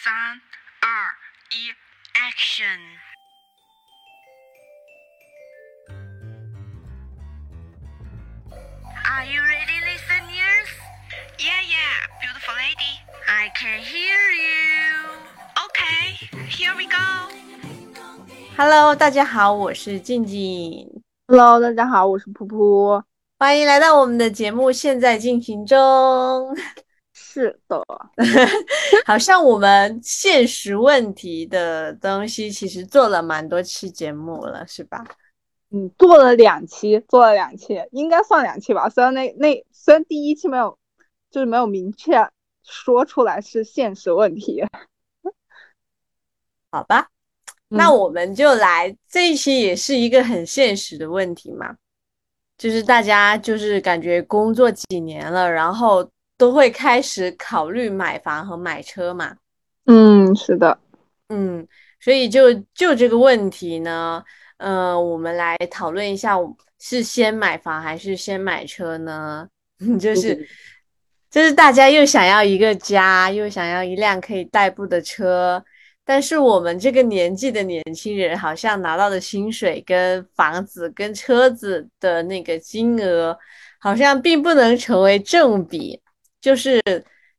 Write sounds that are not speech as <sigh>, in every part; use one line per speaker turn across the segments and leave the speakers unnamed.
三、二、一，Action！ Are you ready, listeners? Yeah, yeah, beautiful lady. I can hear you. Okay, here we go.
Hello，大家好，我是静静，
Hello，大家好，我是噗噗。
欢迎来到我们的节目，现在进行中。
是的，<laughs>
好像我们现实问题的东西，其实做了蛮多期节目了，是吧？
嗯，做了两期，做了两期，应该算两期吧。虽然那那虽然第一期没有，就是没有明确说出来是现实问题。<laughs>
好吧，那我们就来这一期也是一个很现实的问题嘛，就是大家就是感觉工作几年了，然后都会开始考虑买房和买车嘛。
嗯，是的，
嗯，所以就就这个问题呢，呃，我们来讨论一下，是先买房还是先买车呢？<laughs> 就是就是大家又想要一个家，又想要一辆可以代步的车，但是我们这个年纪的年轻人，好像拿到的薪水跟房子跟车子的那个金额，好像并不能成为正比，就是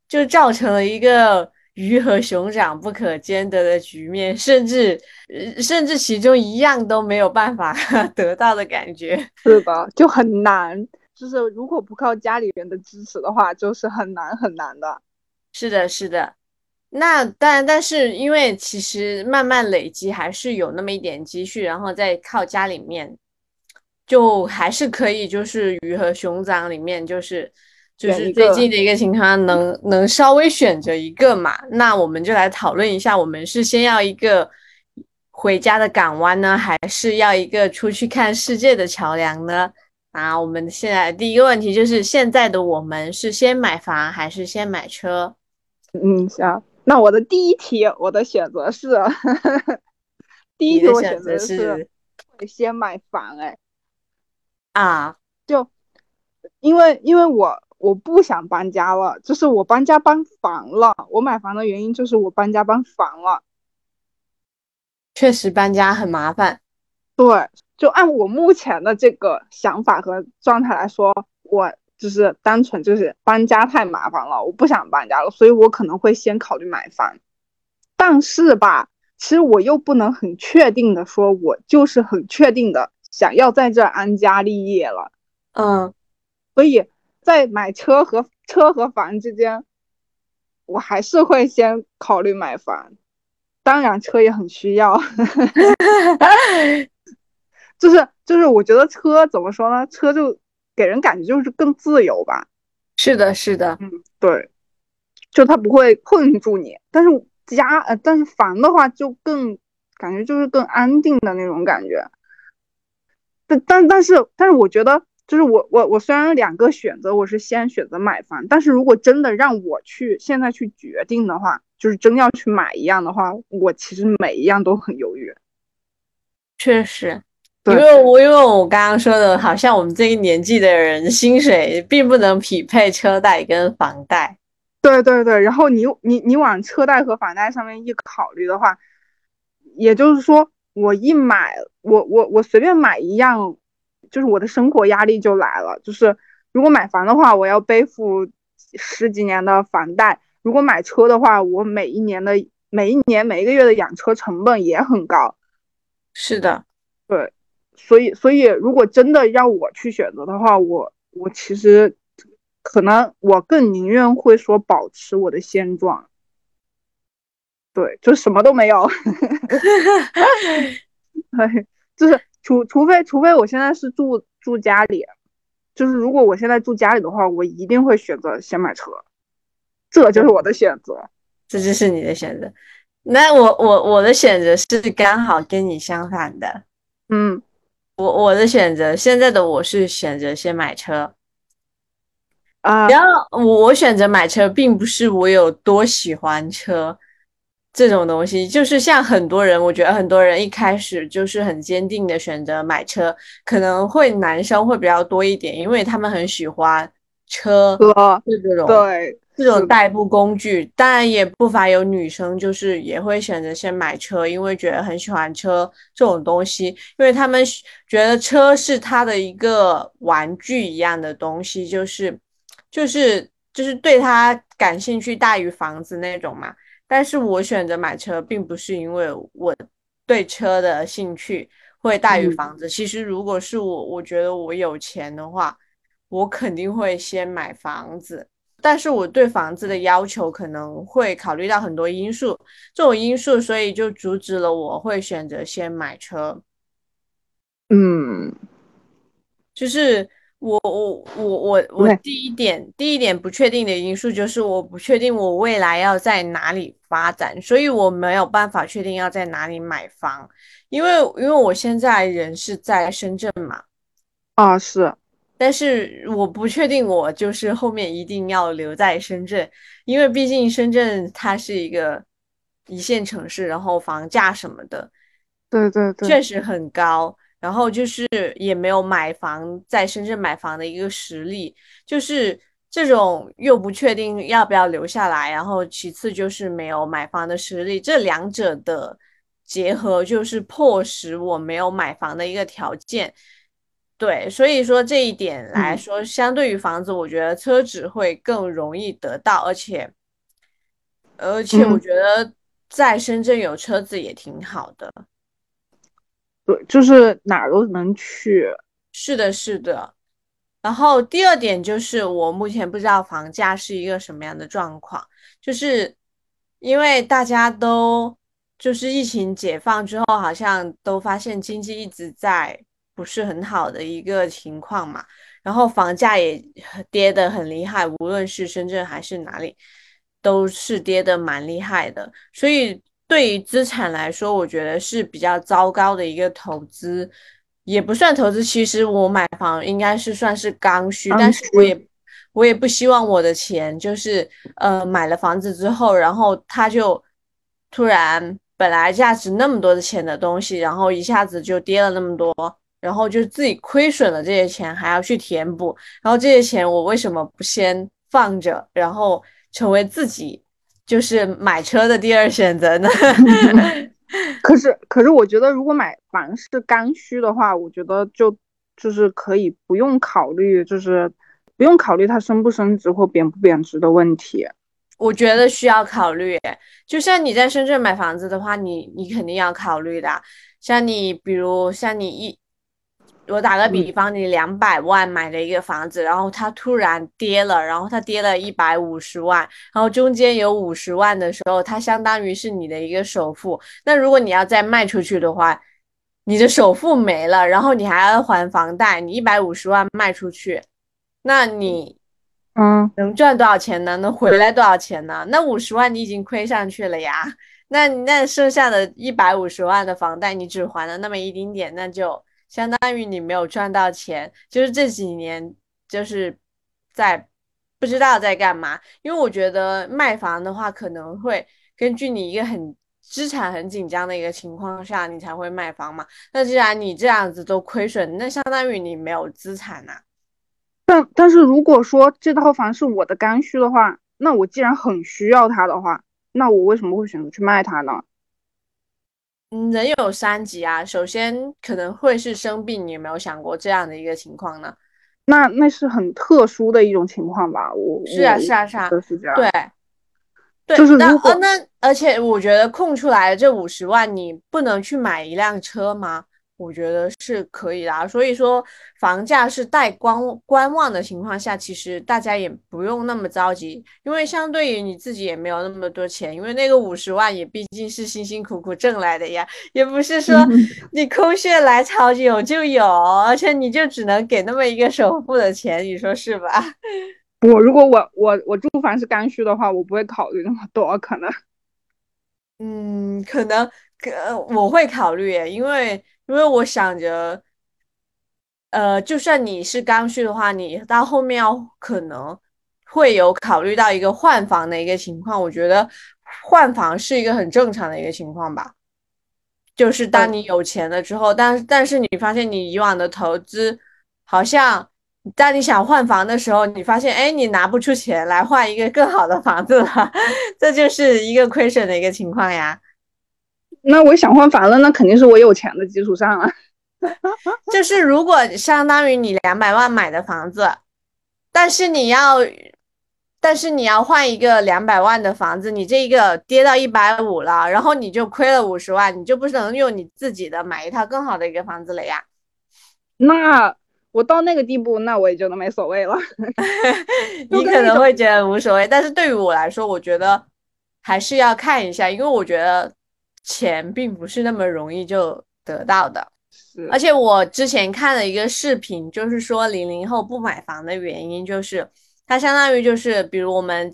就造成了一个。鱼和熊掌不可兼得的局面，甚至呃甚至其中一样都没有办法 <laughs> 得到的感觉。
是的，就很难。就是如果不靠家里人的支持的话，就是很难很难的。
是的，是的。那但但是因为其实慢慢累积还是有那么一点积蓄，然后再靠家里面，就还是可以，就是鱼和熊掌里面就是。就是最近的一个情况能，能能稍微选择一个嘛？那我们就来讨论一下，我们是先要一个回家的港湾呢，还是要一个出去看世界的桥梁呢？啊，我们现在第一个问题就是，现在的我们是先买房还是先买车？
嗯，行。那我的第一题，我的选择是，<laughs> 第一题我選擇是會先买房。哎，
啊，
就因为因为我。我不想搬家了，就是我搬家搬烦了。我买房的原因就是我搬家搬烦了。
确实搬家很麻烦。
对，就按我目前的这个想法和状态来说，我就是单纯就是搬家太麻烦了，我不想搬家了，所以我可能会先考虑买房。但是吧，其实我又不能很确定的说，我就是很确定的想要在这安家立业了。
嗯，
所以。在买车和车和房之间，我还是会先考虑买房。当然，车也很需要，就 <laughs> 是就是，我觉得车怎么说呢？车就给人感觉就是更自由吧。
是的，是的，
嗯，对，就它不会困住你。但是家呃，但是房的话就更感觉就是更安定的那种感觉。但但但是但是，我觉得。就是我我我虽然两个选择，我是先选择买房，但是如果真的让我去现在去决定的话，就是真要去买一样的话，我其实每一样都很犹豫。
确实，因为我因为我刚刚说的，好像我们这一年纪的人薪水并不能匹配车贷跟房贷。
对对对，然后你你你往车贷和房贷上面一考虑的话，也就是说，我一买，我我我随便买一樣。就是我的生活压力就来了，就是如果买房的话，我要背负十几年的房贷；如果买车的话，我每一年的每一年每一个月的养车成本也很高。
是的，
对，所以所以如果真的要我去选择的话，我我其实可能我更宁愿会说保持我的现状。对，就什么都没有。<laughs> <laughs> 对，就是。除除非除非我现在是住住家里，就是如果我现在住家里的话，我一定会选择先买车，这就是我的选择，
这就是你的选择。那我我我的选择是刚好跟你相反的，
嗯，
我我的选择现在的我是选择先买车，
啊，
然后我我选择买车，并不是我有多喜歡車。這種東西就是像很多人，我觉得很多人一开始就是很坚定的选择买车，可能会男生会比较多一点，因为他们很喜歡車，
車
是这种
对，
这种代步工具，当然也不乏有女生，就是也会选择先买车，因为觉得很喜欢车这种东西，因为他们觉得车是他的一个玩具一样的东西，就是就是就是对他感兴趣大于房子那种嘛。但是我选择买车，并不是因为我对车的兴趣会大于房子。其实如果是我，我觉得我有钱的话，我肯定会先买房子。但是我对房子的要求可能会考虑到很多因素，这种因素，所以就阻止了我会选择先买车。
嗯，
就是我我我我我第一点第一点不确定的因素就是我不确定我未来要在哪里发展，所以我没有办法确定要在哪里买房，因为因为我现在人是在深圳嘛。
啊，是。
但是我不确定，我就是后面一定要留在深圳，因为毕竟深圳它是一个一线城市，然后房价什么的，
对对对，
确实很高。然后就是也没有买房在深圳买房的一个实力，就是这种又不确定要不要留下来，然后其次就是没有买房的实力，这两者的结合就是迫使我没有买房的一个条件。对，所以说这一点来说，相对于房子，我觉得车子会更容易得到，而且，而且我觉得在深圳有车子也挺好的。
对，就是哪儿都能去。
是的，是的。然后第二点就是，我目前不知道房价是一个什么样的状况，就是因为大家都就是疫情解放之后，好像都发现经济一直在。不是很好的一个情况嘛，然后房价也跌得很厉害，无论是深圳还是哪里，都是跌得蛮厉害的。所以对于资产来说，我觉得是比较糟糕的一个投资，也不算投资。其实我买房应该是算是刚需，但是我也我也不希望我的钱就是呃买了房子之后，然后它就突然本来价值那么多的钱的东西，然后一下子就跌了那么多。然后就自己亏损了这些钱，还要去填补。然后这些钱我为什么不先放着，然后成为自己就是买车的第二选择呢？<laughs>
可是，可是我觉得如果买房是刚需的话，我觉得就就是可以不用考虑，就是不用考虑它升不升值或贬不贬值的问题。
我觉得需要考虑。就像你在深圳买房子的话，你你肯定要考虑的。像你，比如像你一。我打个比方，你两百万买了一个房子，然后它突然跌了，然后它跌了一百五十万，然后中间有五十万的时候，它相当于是你的一个首付。那如果你要再卖出去的话，你的首付没了，然后你还要还房贷，你一百五十万卖出去，那你，
嗯，
能赚多少钱呢？能回来多少钱呢？那五十万你已经亏上去了呀，<laughs> 那那剩下的一百五十万的房贷你只还了那么一丁点，那就。相当于你没有赚到钱，就是这几年就是在不知道在干嘛。因为我觉得卖房的话，可能会根据你一个很资产很紧张的一个情况下，你才会卖房嘛。那既然你这样子都亏损，那相当于你没有资产呐。
但但是如果说这套房是我的刚需的话，那我既然很需要它的话，那我为什么会选择去卖它呢？
嗯，人有三急啊。首先可能会是生病，你有没有想过这样的一个情况呢？
那那是很特殊的一种情况吧？我
是啊，是啊，是啊，
是这样。
对，对，
就是
那
呃，
那而且我觉得空出来的这五十万，你不能去买一辆车吗？我觉得是可以的，所以说房价是待观观望的情况下，其实大家也不用那么着急，因为相对于你自己也没有那么多钱，因为那个五十万也毕竟是辛辛苦苦挣来的呀，也不是说 <laughs> 你空穴来潮有就有，而且你就只能给那么一个首付的钱，你说是吧？<laughs>
我如果我我我住房是刚需的话，我不会考虑那么多，可能，
嗯，可能可我会考虑，因为。因为我想着，呃，就算你是刚需的话，你到后面要可能会有考虑到一个换房的一个情况。我觉得换房是一个很正常的一个情况吧。就是当你有钱了之后，但但是你发现你以往的投资好像当你想换房的时候，你发现哎，你拿不出钱来换一个更好的房子了，<laughs> 这就是一个亏损的一个情况呀。
那我想换房了，那肯定是我有钱的基础上啊。<laughs>
就是如果相当于你两百万买的房子，但是你要，但是你要换一个两百万的房子，你这一个跌到一百五了，然后你就亏了五十万，你就不能用你自己的买一套更好的一个房子了呀。
那我到那个地步，那我也觉得没所谓了。<laughs>
你可能会觉得无所谓，但是对于我来说，我觉得还是要看一下，因为我觉得钱并不是那么容易就得到的。而且我之前看了一个视频，就是说零零后不买房的原因，就是它相当于就是，比如我们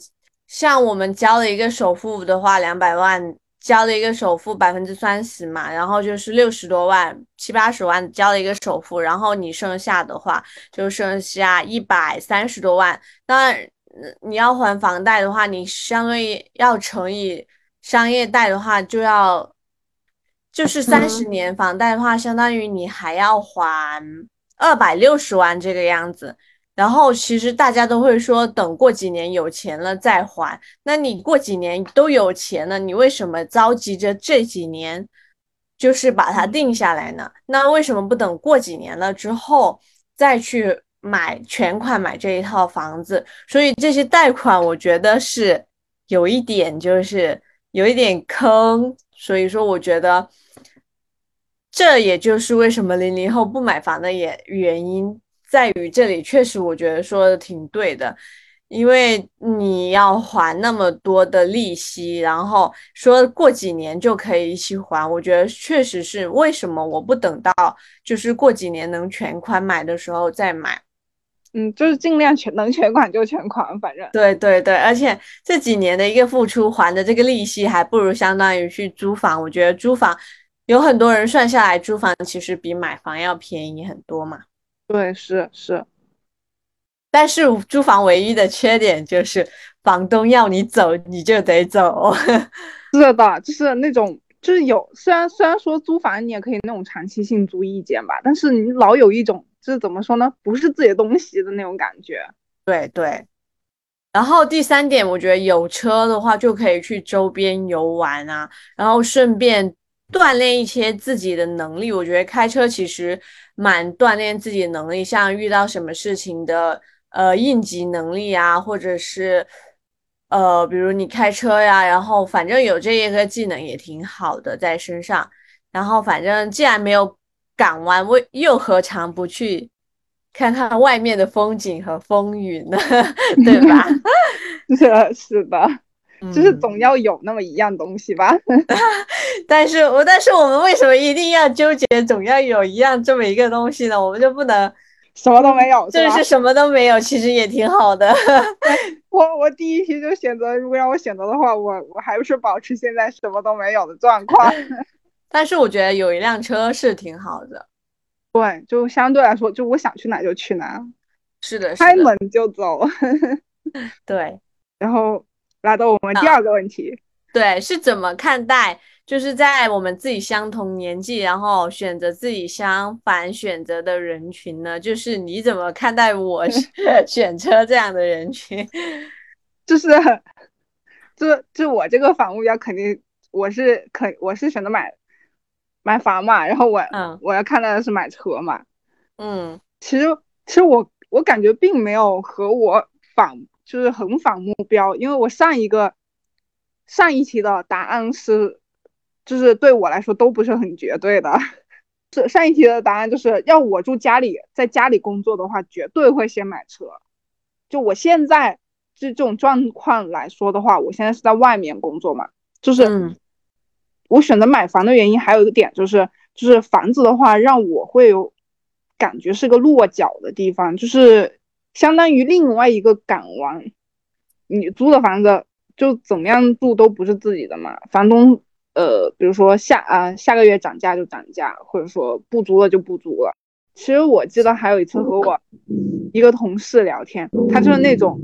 像我们交了一个首付的话，两百万交了一个首付百分之三十嘛，然后就是六十多万七八十万交了一个首付，然后你剩下的话就剩下一百三十多万。当然，你要还房贷的话，你相当于要乘以商业贷的话就要。就是三十年房贷的话，相当于你还要还二百六十万这个样子。然后其实大家都会说，等过几年有钱了再还。那你过几年都有钱了，你为什么着急着这几年就是把它定下来呢？那为什么不等过几年了之后再去买全款买这一套房子？所以这些贷款我觉得是有一点就是有一点坑。所以说，我觉得。这也就是为什么零零后不买房的也原因在于这里，确实我觉得说的挺对的，因为你要还那么多的利息，然后说过几年就可以一起还，我觉得确实是为什么我不等到就是过几年能全款买的时候再买，
嗯，就是尽量全能全款就全款，反正
对对对，而且这几年的一个付出还的这个利息还不如相当于去租房，我觉得租房。有很多人算下来，租房其实比买房要便宜很多嘛。
对，是是。
但是租房唯一的缺点就是房东要你走，你就得走。<laughs>
是的，就是那种，就是有虽然虽然说租房你也可以那种长期性租一间吧，但是你老有一种就是怎么说呢，不是自己的东西的那种感觉。<laughs>
对对。然后第三点，我觉得有车的话就可以去周边游玩啊，然后顺便。锻炼一些自己的能力，我觉得开车其实蛮锻炼自己能力，像遇到什么事情的呃应急能力啊，或者是呃比如你开车呀，然后反正有这一个技能也挺好的在身上。然后反正既然没有港湾，为又何尝不去看看外面的风景和风雨呢？<laughs> 对吧？<laughs>
是是的。就是总要有那么一样东西吧，<laughs>
但是我但是我们为什么一定要纠结总要有一样这么一个东西呢？我们就不能
什么都没有？
就是什么都没有，其实也挺好的。<laughs>
我我第一题就选择，如果让我选择的话，我我还是保持现在什么都没有的状况。<laughs>
但是我觉得有一辆车是挺好的，
对，就相对来说，就我想去哪就去哪，
是的，
开门就走。
对，
然后。来到我们第二个问题，
对，是怎么看待？就是在我们自己相同年纪，然后选择自己相反选择的人群呢？就是你怎么看待我 <laughs> 选车这样的人群？<laughs>
就是，就就我这个反目标肯定我是肯我是选择买买房嘛，然后我嗯我要看到的是买车嘛，
嗯，
其实其实我我感觉并没有和我反。就是很反目标，因为我上一个上一期的答案是，就是对我来说都不是很绝对的。是上一期的答案就是要我住家里，在家里工作的话，绝对会先买车。就我现在这这种状况来说的话，我现在是在外面工作嘛，就是我选择买房的原因还有一个点就是，就是房子的话让我会有感觉是个落脚的地方，就是。相当于另外一个港湾，你租的房子就怎么样住都不是自己的嘛。房东，呃，比如说下啊下个月涨价就涨价，或者说不租了就不租了。其实我记得还有一次和我一个同事聊天，他就是那种，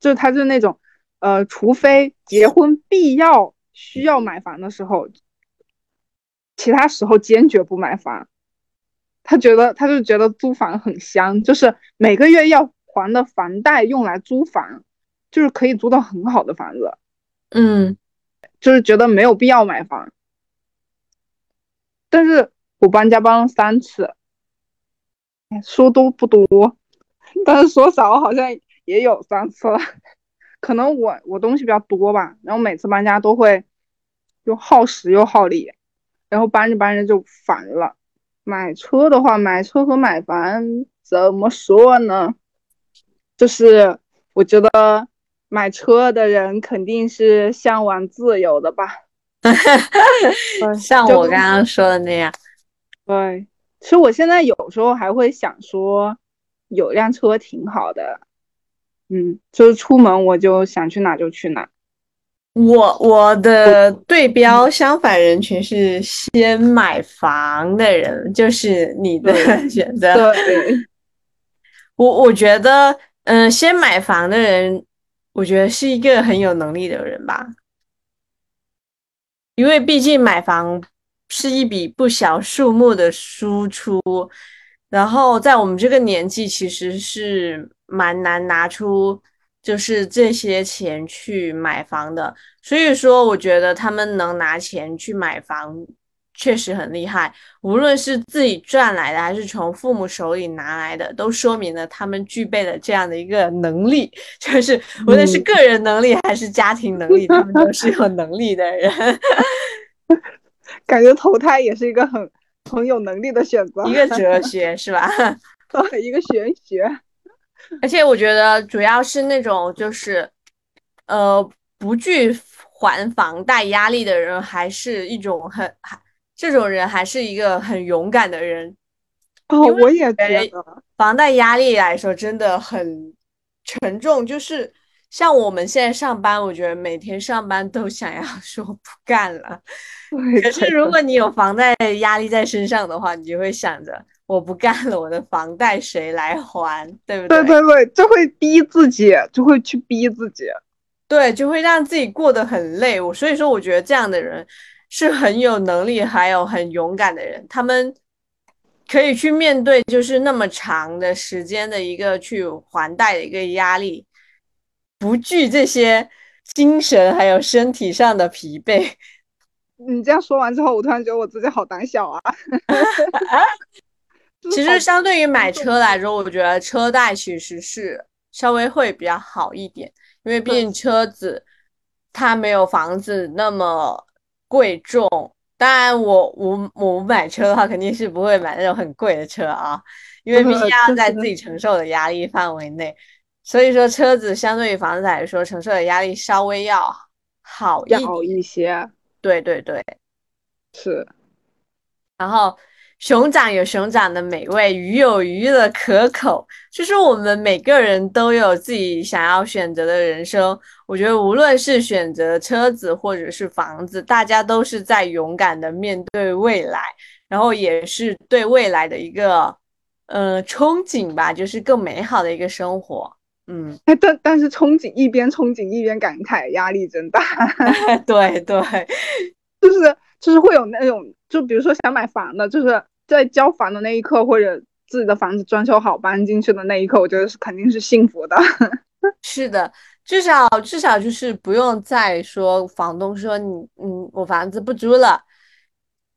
就是他就是那种，呃，除非结婚必要需要买房的时候，其他时候坚决不买房。他觉得他就觉得租房很香，就是每个月要还的房贷用来租房，就是可以租到很好的房子，
嗯，
就是觉得没有必要买房。但是我搬家搬了三次，说多不多，但是说少好像也有三次了。可能我我东西比较多吧，然后每次搬家都会又耗时又耗力，然后搬着搬着就烦了。买车的话，买车和买房怎么说呢？就是我觉得买车的人肯定是向往自由的吧。<laughs>
像我刚刚说的那样。
对，其实我现在有时候还会想说，有辆车挺好的。嗯，就是出门我就想去哪就去哪。
我我的对标相反人群是先买房的人，就是你的 <laughs> 选择。
对，<laughs>
我我觉得，嗯，先买房的人，我觉得是一个很有能力的人吧。因为毕竟买房是一笔不小数目的输出，然后在我们这个年纪，其实是蛮难拿出就是这些钱去买房的。所以说，我觉得他们能拿钱去买房，确实很厉害。无论是自己赚来的，还是从父母手里拿来的，都说明了他们具备了这样的一个能力，<laughs> 就是无论是个人能力还是家庭能力，他们都是有能力的人。<laughs>
感觉投胎也是一个很很有能力的选择，
一个哲学是吧？<laughs>
对，一个玄学。
而且我觉得主要是那种就是呃不惧还房贷压力的人，还是一种很还这种人还是一个很勇敢的人。
哦，我也觉得
房贷压力来说真的很沉重，就是像我们现在上班，我觉得每天上班都想要 <laughs> 说不干了。可是如果你有房贷压力在身上的话，你就会想着我不干了，我的房贷谁来还？对不
对？对对对，就会逼自己，就会去逼自己，
对，就会让自己过得很累。我所以说，我觉得这样的人是很有能力，还有很勇敢的人，他们。可以去面对，就是那么长的时间的一个去还贷的一个压力，不惧这些精神还有身体上的疲惫。
你这样说完之后，我突然觉得我自己好胆小啊！<laughs>
其实相对于买车来说，我觉得车贷其实是稍微会比较好一点，因为毕竟车子它没有房子那么贵重。当然，我我我买车的话，肯定是不会买那种很贵的车啊，因为毕竟 <laughs> 要在自己承受的压力范围内。所以说，车子相对于房子来说，承受的压力稍微要好
一些。
对对对，
是。
然后。熊掌有熊掌的美味，鱼有鱼的可口。就是我们每个人都有自己想要选择的人生。我觉得无论是选择车子或者是房子，大家都是在勇敢的面对未来，然后也是对未来的一个呃憧憬吧，就是更美好的一个生活。嗯，
但但是憧憬一边憧憬一边感慨，压力真大。
对 <laughs> 对，<laughs>
就是就是会有那种。就比如说想买房的，就是在交房的那一刻，或者自己的房子装修好搬进去的那一刻，我觉得是肯定是幸福的。<laughs>
是的，至少至少就是不用再说房东说你嗯我房子不租了，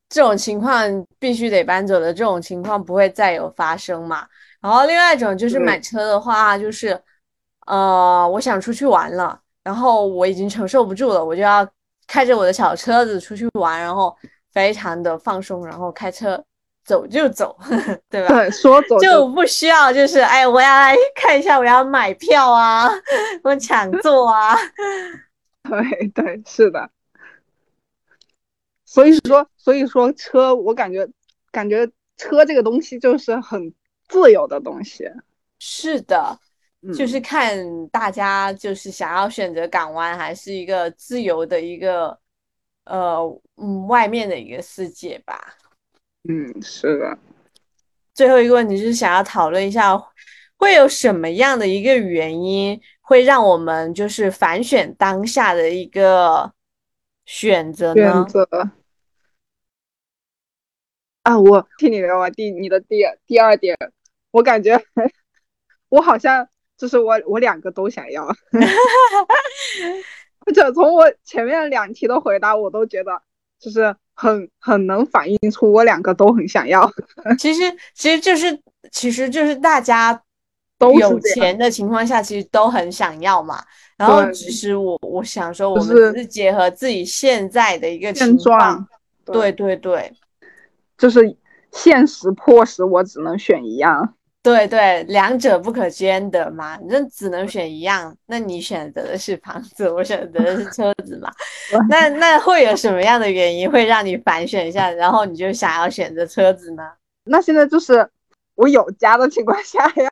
这种情况必须得搬走的这种情况不会再有发生嘛。然后另外一种就是买车的话，就是呃我想出去玩了，然后我已经承受不住了，我就要开着我的小车子出去玩，然后。非常的放松，然后开车走就走，<laughs> 对吧？
对，说走
就不需要，就是哎，我要来 <laughs> 看一下，我要买票啊，我抢座啊。<laughs>
对对，是的。所以说，所以说车，我感觉感觉车这个东西就是很自由的东西。
是的，就是看大家就是想要选择港湾，还是一个自由的一个。呃，嗯，外面的一个世界吧。
嗯，是的。
最后一个问题就是想要讨论一下，会有什么样的一个原因会让我们就是反选当下的一个选择呢？
选择。啊，我听你聊完第你的第第二点，我感觉 <laughs> 我好像就是我我两个都想要，<laughs> 或者从我前面两题的回答，我都觉得就是很很能反映出我两个都很想要。<laughs>
其实其实就是其实就是大家
都
有钱的情况下，其实都很想要嘛。然后
对
只是我我想说，我们
是
结合自己现在的一个
现
情况
状，，
对对对
就是现实迫使我只能选一样。
对对，两者不可兼得嘛，那只能选一样，那你选择的是房子，我选择的是 <laughs> 车子嘛。那那会有什么样的原因会让你反选一下，然后你就想要选择车子呢？<laughs>
那现在就是我有家的情况下呀，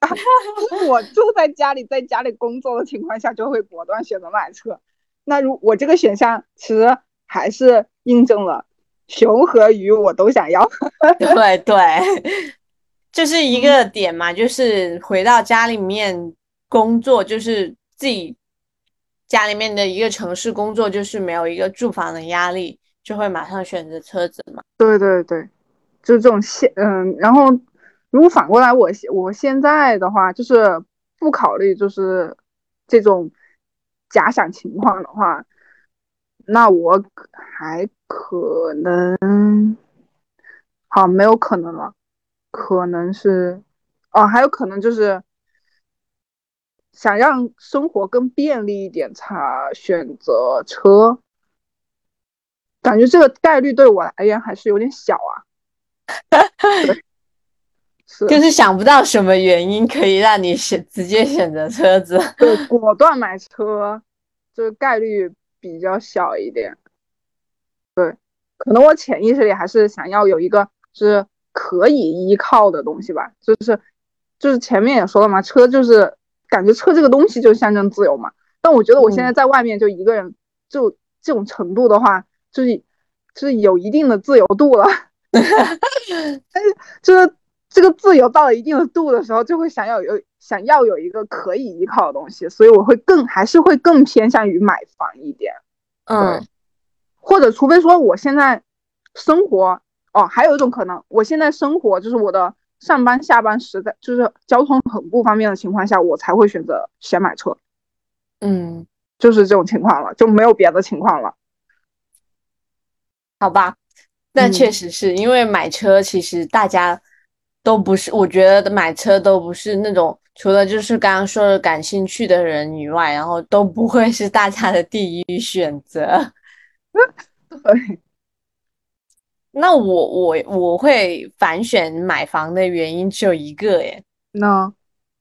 我住在家里，在家里工作的情况下，就会果断选择买车。那如我这个选项其实还是印证了熊和鱼我都想要。
对 <laughs> 对，就是一个点嘛，就是回到家里面工作，就是自己家里面的一个城市工作，就是没有一个住房的压力，就会马上选择车子嘛。
对对对，就是这种现嗯，然后如果反过来我现我现在的话，就是不考虑就是这种假想情况的话，那我还可能，好没有可能了，可能是哦，还有可能就是想让生活更便利一点，才选择车。感觉这个概率对我而言还是有点小啊。<laughs> 对是
就是想不到什么原因可以让你选直接选择车子。
对，果断买车，这个概率比较小一点。对，可能我潜意识里还是想要有一个是可以依靠的东西吧，就是就是前面也说了嘛，车就是感觉车这个东西就象征自由嘛。但我觉得我现在在外面就一个人，就这种程度的话，就是就是有一定的自由度了。<laughs> 但是就是这个自由到了一定的度的时候，就会想要有想要有一个可以依靠的东西，所以我会更还是会更偏向于买房一点，
嗯。
或者除非说我现在生活哦，还有一种可能，我现在生活就是我的上班下班实在就是交通很不方便的情况下，我才会选择先买车，
嗯，
就是这种情况了，就没有别的情况了。
好吧，那
嗯
确实是因为买车，其实大家都不是，我觉得买车都不是那种除了就是刚刚说的感兴趣的人以外，然后都不会是大家的第一选择。
对，<laughs> <laughs>
那我我我会反选买房的原因只有一个，耶，
那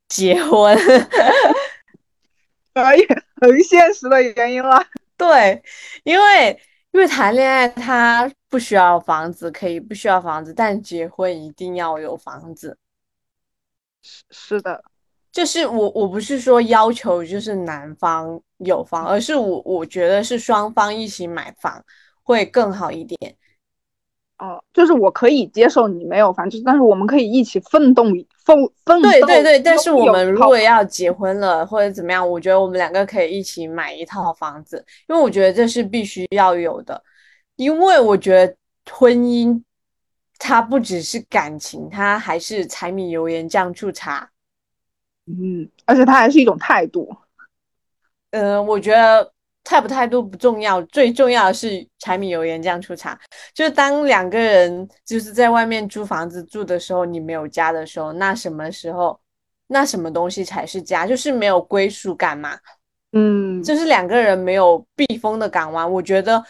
结婚。
可以很现实的原因了。
对，因为因为谈恋爱他不需要房子，可以不需要房子，但结婚一定要有房子。
是的，
就是我我不是说要求就是男方有房，而是我我觉得是双方一起买房会更好一点。
哦，就是我可以接受你没有房，就是但是我们可以一起奋斗奋奋斗。
对对对，但是我们如果要结婚了或者怎么样，我觉得我们两个可以一起买一套房子，因为我觉得这是必须要有的，因为我觉得婚姻它不只是感情，它还是柴米油盐酱醋茶。
嗯，而且它还是一种态度。
嗯，我觉得态不态度不重要，最重要的是柴米油盐酱醋茶。就是当两个人就是在外面租房子住的时候，你没有家的时候，那什么时候，那什么东西才是家？就是没有归属感嘛，
嗯，
就是两个人没有避风的港湾。我觉得，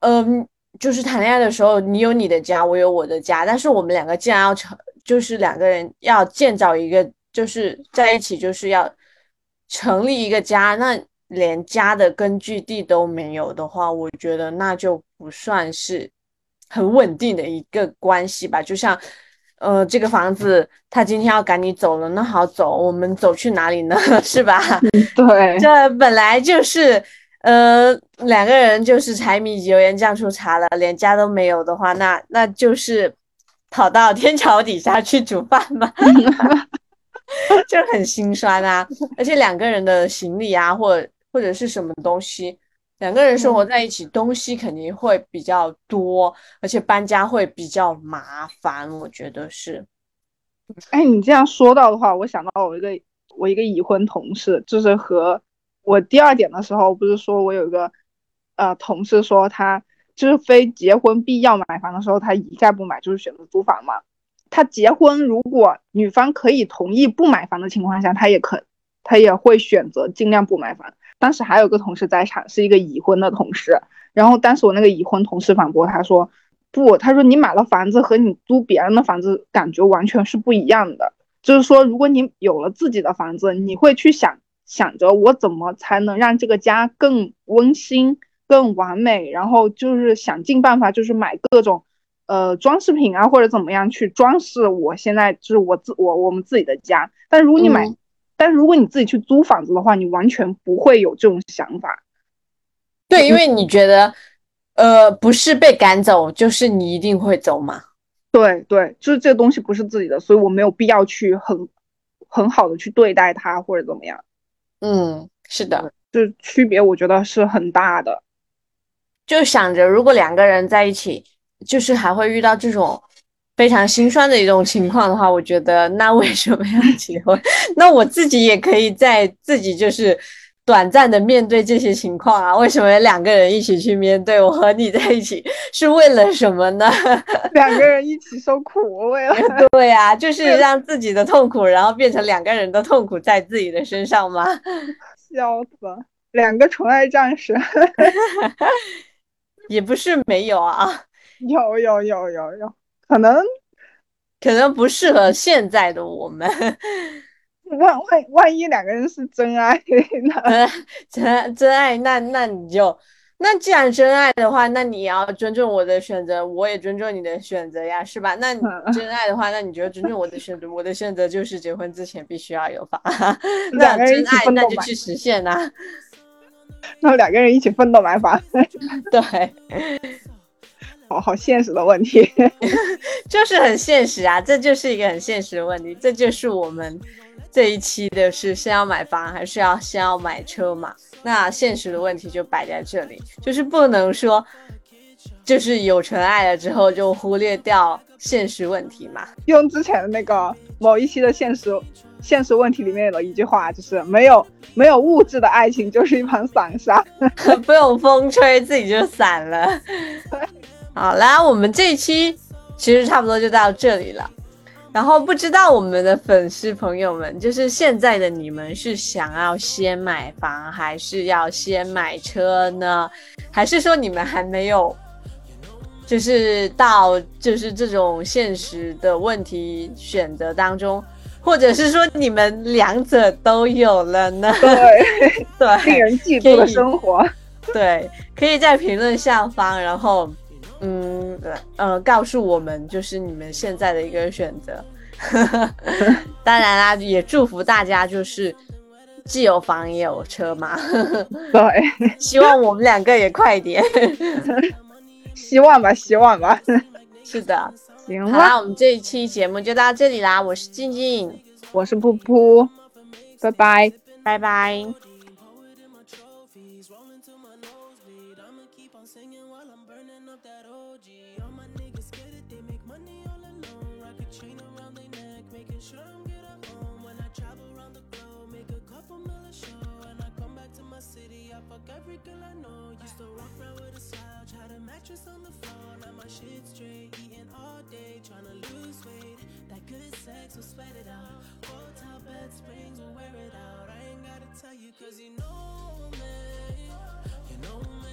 嗯，就是谈恋爱的时候，你有你的家，我有我的家，但是我们两个既然要成，就是两个人要建造一个，就是在一起，就是要成立一个家，那连家的根据地都没有的话，我觉得那就不算是很稳定的一个关系吧。就像，呃，这个房子他今天要赶你走了，那好走，我们走去哪里呢？<laughs> 是吧？<laughs>
对，
这本来就是，呃，两个人就是柴米油盐酱醋茶了，连家都没有的话，那那就是跑到天桥底下去煮饭吧，<laughs> 就很心酸啊。而且两个人的行李啊，或者或者是什么东西，两个人生活在一起，东西肯定会比较多，而且搬家会比较麻烦，我觉得是。
哎，你这样说到的话，我想到我一个我一个已婚同事，就是和我第二点的时候，不是说我有一个呃同事说他就是非结婚必要买房的时候，他一概不买，就是选择租房嘛。他结婚如果女方可以同意不买房的情况下，他也可他也会选择尽量不买房。当时还有个同事在场，是一个已婚的同事，然后当时我那个已婚同事反驳他说。不，他说你买了房子和你租别人的房子感觉完全是不一样的。就是说，如果你有了自己的房子，你会去想想着我怎么才能让这个家更温馨、更完美，然后就是想尽办法，就是买各种呃装饰品啊或者怎么样去装饰我现在就是我自我我们自己的家。但如果你买，但如果你自己去租房子的话，你完全不会有这种想法。
对，因为你觉得。呃，不是被赶走，就是你一定会走嘛？
对对，就是这个东西不是自己的，所以我没有必要去很很好的去对待它或者怎么样。
嗯，是的，
就区别我觉得是很大的。
就想着如果两个人在一起，就是还会遇到这种非常心酸的一种情况的话，我觉得那为什么要结婚？<laughs> 那我自己也可以在自己就是。短暂的面对这些情况啊，为什么两个人一起去面对？我和你在一起是为了什么呢？<laughs>
两个人一起受苦，为了
对呀，就是让自己的痛苦，然后变成两个人的痛苦在自己的身上吗？<laughs>
笑死，两个纯爱战士，
也不是没有啊，
有有有有有，可能
可能不适合现在的我们。<laughs>
万万万一两个人是真爱呢？<laughs>
真真爱，那那你就那既然真爱的话，那你要尊重我的选择，我也尊重你的选择呀，是吧？那真爱的话，那你就尊重我的选择，我的选择就是结婚之前必须要有房。<laughs> 那真爱那就去实现呐。
那两个人一起奋斗买房，
对，
好好现实的问题，<laughs>
就是很现实啊，这就是一个很现实的问题，这就是我们。这一期的是先要买房还是要先要买车嘛？那现实的问题就摆在这里，就是不能说，就是有纯爱了之后就忽略掉现实问题嘛。
用之前的那个某一期的现实现实问题里面的一句话，就是没有没有物质的爱情就是一盘散沙，<laughs>
不用风吹自己就散了。<laughs> 好啦，我们这一期其实差不多就到这里了。然后不知道我们的粉丝朋友们，就是现在的你们是想要先买房，还是要先买车呢？还是说你们还没有，就是到就是这种现实的问题选择当中，或者是说你们两者都有了呢？
对 <laughs>
对，
令人嫉妒的生活。
对，可以在评论下方，然后。嗯，呃，告诉我们就是你们现在的一个选择。<laughs> 当然啦，也祝福大家就是既有房也有车嘛。<laughs>
对，<laughs>
希望我们两个也快点。
希望吧，希望吧。
是的，
行
好啦，我们这一期节目就到这里啦。我是静静，
我是噗噗，拜拜，
拜拜。singing while I'm burning up that OG. All my niggas scared that they make money all alone. Rock a chain around their neck, making sure I'm good at home. When I travel around the globe, make a couple million show. And I come back to my city, I fuck every girl I know. Used to walk around with a slouch, had a mattress on the floor. Now my shit straight, eating all day, trying to lose weight. That good sex will sweat it out. Hotel bed springs will wear it out. I ain't gotta tell you, cause you know me. You know me.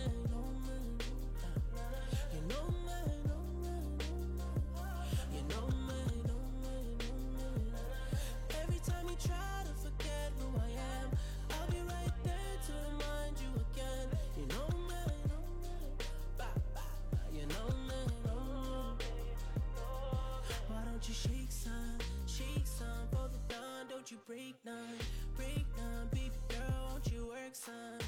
won't you break none? Break none, baby girl, won't you work some?